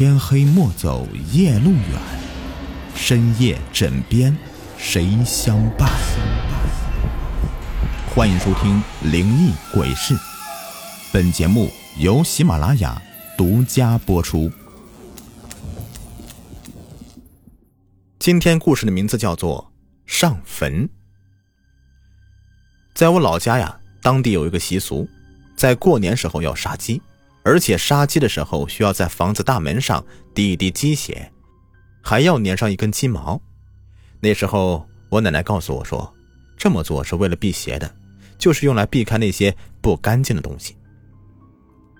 天黑莫走夜路远，深夜枕边谁相伴？欢迎收听《灵异鬼事》，本节目由喜马拉雅独家播出。今天故事的名字叫做《上坟》。在我老家呀，当地有一个习俗，在过年时候要杀鸡。而且杀鸡的时候需要在房子大门上滴一滴鸡血，还要粘上一根鸡毛。那时候我奶奶告诉我说，这么做是为了辟邪的，就是用来避开那些不干净的东西。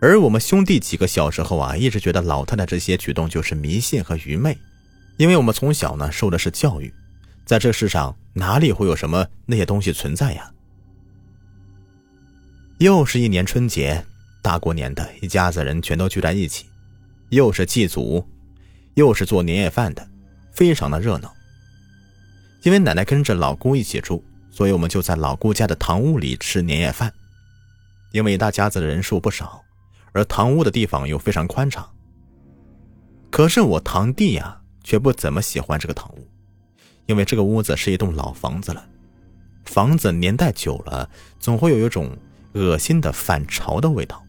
而我们兄弟几个小时候啊，一直觉得老太太这些举动就是迷信和愚昧，因为我们从小呢受的是教育，在这世上哪里会有什么那些东西存在呀？又是一年春节。大过年的，一家子人全都聚在一起，又是祭祖，又是做年夜饭的，非常的热闹。因为奶奶跟着老姑一起住，所以我们就在老姑家的堂屋里吃年夜饭。因为一大家子的人数不少，而堂屋的地方又非常宽敞。可是我堂弟呀，却不怎么喜欢这个堂屋，因为这个屋子是一栋老房子了，房子年代久了，总会有一种恶心的反潮的味道。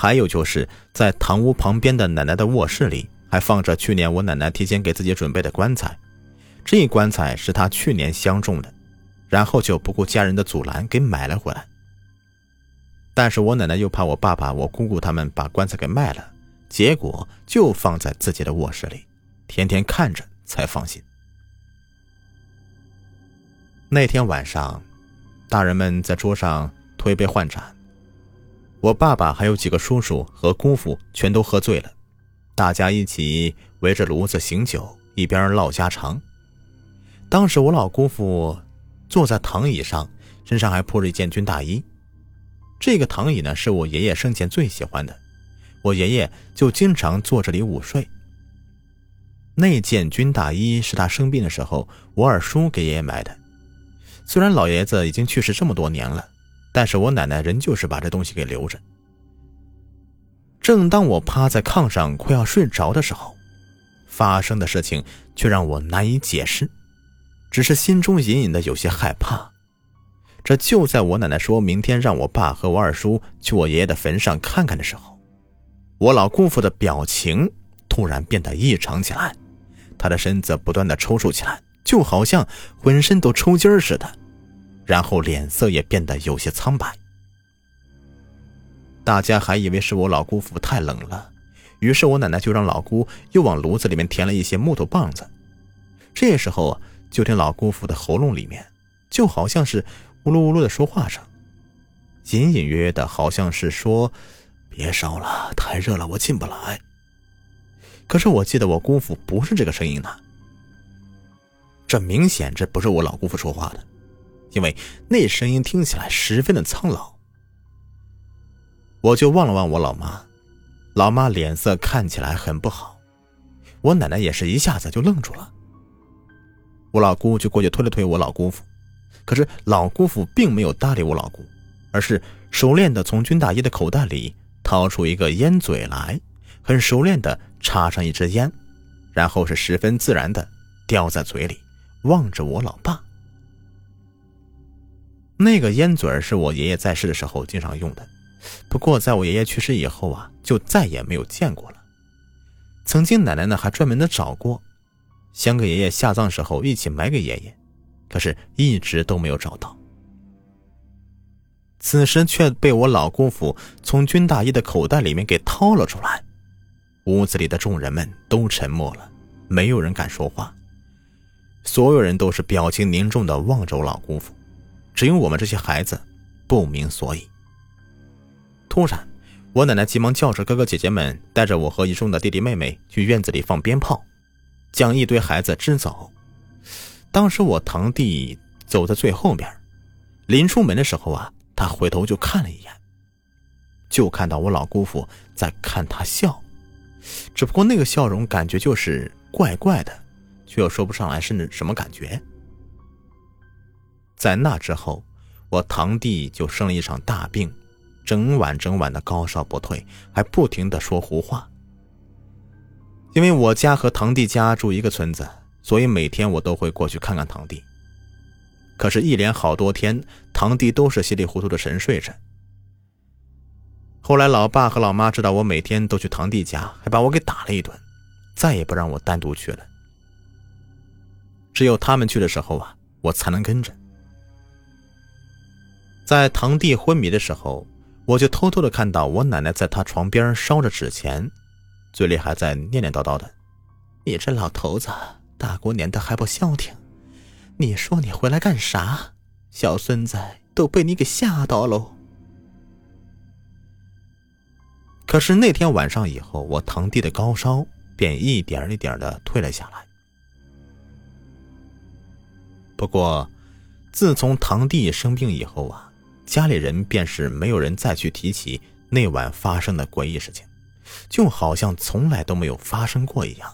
还有就是在堂屋旁边的奶奶的卧室里，还放着去年我奶奶提前给自己准备的棺材。这棺材是她去年相中的，然后就不顾家人的阻拦给买了回来。但是我奶奶又怕我爸爸、我姑姑他们把棺材给卖了，结果就放在自己的卧室里，天天看着才放心。那天晚上，大人们在桌上推杯换盏。我爸爸还有几个叔叔和姑父全都喝醉了，大家一起围着炉子醒酒，一边唠家常。当时我老姑父坐在躺椅上，身上还铺着一件军大衣。这个躺椅呢，是我爷爷生前最喜欢的，我爷爷就经常坐这里午睡。那件军大衣是他生病的时候我二叔给爷爷买的，虽然老爷子已经去世这么多年了。但是我奶奶仍旧是把这东西给留着。正当我趴在炕上快要睡着的时候，发生的事情却让我难以解释，只是心中隐隐的有些害怕。这就在我奶奶说明天让我爸和我二叔去我爷爷的坟上看看的时候，我老姑父的表情突然变得异常起来，他的身子不断的抽搐起来，就好像浑身都抽筋似的。然后脸色也变得有些苍白，大家还以为是我老姑父太冷了，于是我奶奶就让老姑又往炉子里面填了一些木头棒子。这时候啊，就听老姑父的喉咙里面就好像是呜噜呜噜的说话声，隐隐约约的，好像是说：“别烧了，太热了，我进不来。”可是我记得我姑父不是这个声音呢，这明显这不是我老姑父说话的。因为那声音听起来十分的苍老，我就望了望我老妈，老妈脸色看起来很不好，我奶奶也是一下子就愣住了。我老姑就过去推了推我老姑父，可是老姑父并没有搭理我老姑，而是熟练的从军大衣的口袋里掏出一个烟嘴来，很熟练的插上一支烟，然后是十分自然的叼在嘴里，望着我老爸。那个烟嘴是我爷爷在世的时候经常用的，不过在我爷爷去世以后啊，就再也没有见过了。曾经奶奶呢还专门的找过，想给爷爷下葬时候一起埋给爷爷，可是一直都没有找到。此时却被我老姑父从军大衣的口袋里面给掏了出来，屋子里的众人们都沉默了，没有人敢说话，所有人都是表情凝重的望着我老姑父。只有我们这些孩子不明所以。突然，我奶奶急忙叫着哥哥姐姐们，带着我和一众的弟弟妹妹去院子里放鞭炮，将一堆孩子支走。当时我堂弟走在最后边，临出门的时候啊，他回头就看了一眼，就看到我老姑父在看他笑，只不过那个笑容感觉就是怪怪的，却又说不上来是什么感觉。在那之后，我堂弟就生了一场大病，整晚整晚的高烧不退，还不停的说胡话。因为我家和堂弟家住一个村子，所以每天我都会过去看看堂弟。可是，一连好多天，堂弟都是稀里糊涂的神睡着。后来，老爸和老妈知道我每天都去堂弟家，还把我给打了一顿，再也不让我单独去了。只有他们去的时候啊，我才能跟着。在堂弟昏迷的时候，我就偷偷的看到我奶奶在他床边烧着纸钱，嘴里还在念念叨叨的：“你这老头子，大过年的还不消停。”你说你回来干啥？小孙子都被你给吓到喽。可是那天晚上以后，我堂弟的高烧便一点一点的退了下来。不过，自从堂弟生病以后啊，家里人便是没有人再去提起那晚发生的诡异事情，就好像从来都没有发生过一样。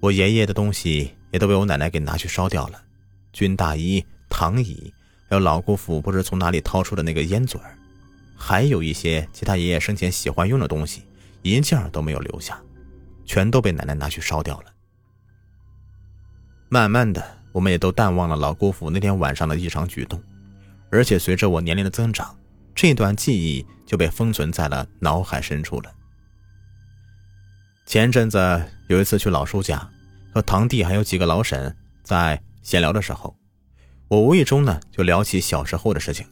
我爷爷的东西。也都被我奶奶给拿去烧掉了，军大衣、躺椅，还有老姑父不知从哪里掏出的那个烟嘴，还有一些其他爷爷生前喜欢用的东西，一件都没有留下，全都被奶奶拿去烧掉了。慢慢的，我们也都淡忘了老姑父那天晚上的异常举动，而且随着我年龄的增长，这段记忆就被封存在了脑海深处了。前阵子有一次去老叔家。和堂弟还有几个老婶在闲聊的时候，我无意中呢就聊起小时候的事情。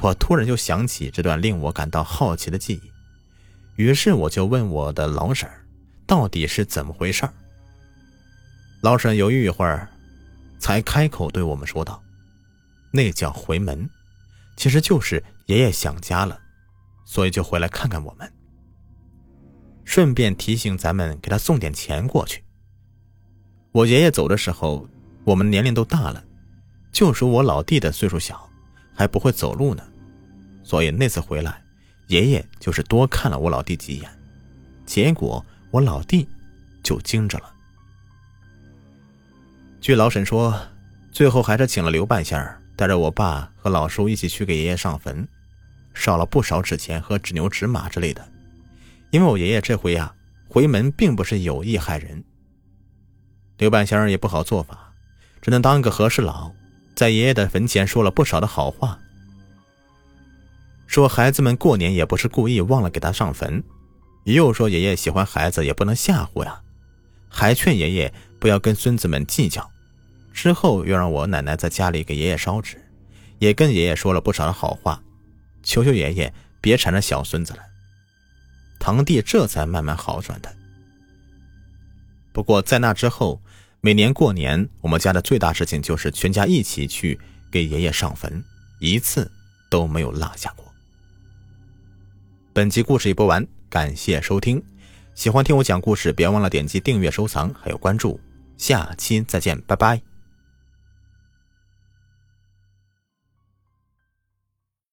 我突然就想起这段令我感到好奇的记忆，于是我就问我的老婶到底是怎么回事老婶犹豫一会儿，才开口对我们说道：“那叫回门，其实就是爷爷想家了，所以就回来看看我们，顺便提醒咱们给他送点钱过去。”我爷爷走的时候，我们年龄都大了，就属我老弟的岁数小，还不会走路呢，所以那次回来，爷爷就是多看了我老弟几眼，结果我老弟就惊着了。据老沈说，最后还是请了刘半仙儿，带着我爸和老叔一起去给爷爷上坟，烧了不少纸钱和纸牛纸马之类的，因为我爷爷这回呀回门并不是有意害人。刘半仙儿也不好做法，只能当个和事佬，在爷爷的坟前说了不少的好话，说孩子们过年也不是故意忘了给他上坟，又说爷爷喜欢孩子也不能吓唬呀，还劝爷爷不要跟孙子们计较。之后又让我奶奶在家里给爷爷烧纸，也跟爷爷说了不少的好话，求求爷爷别缠着小孙子了。堂弟这才慢慢好转的。不过在那之后。每年过年，我们家的最大事情就是全家一起去给爷爷上坟，一次都没有落下过。本集故事已播完，感谢收听。喜欢听我讲故事，别忘了点击订阅、收藏还有关注。下期再见，拜拜。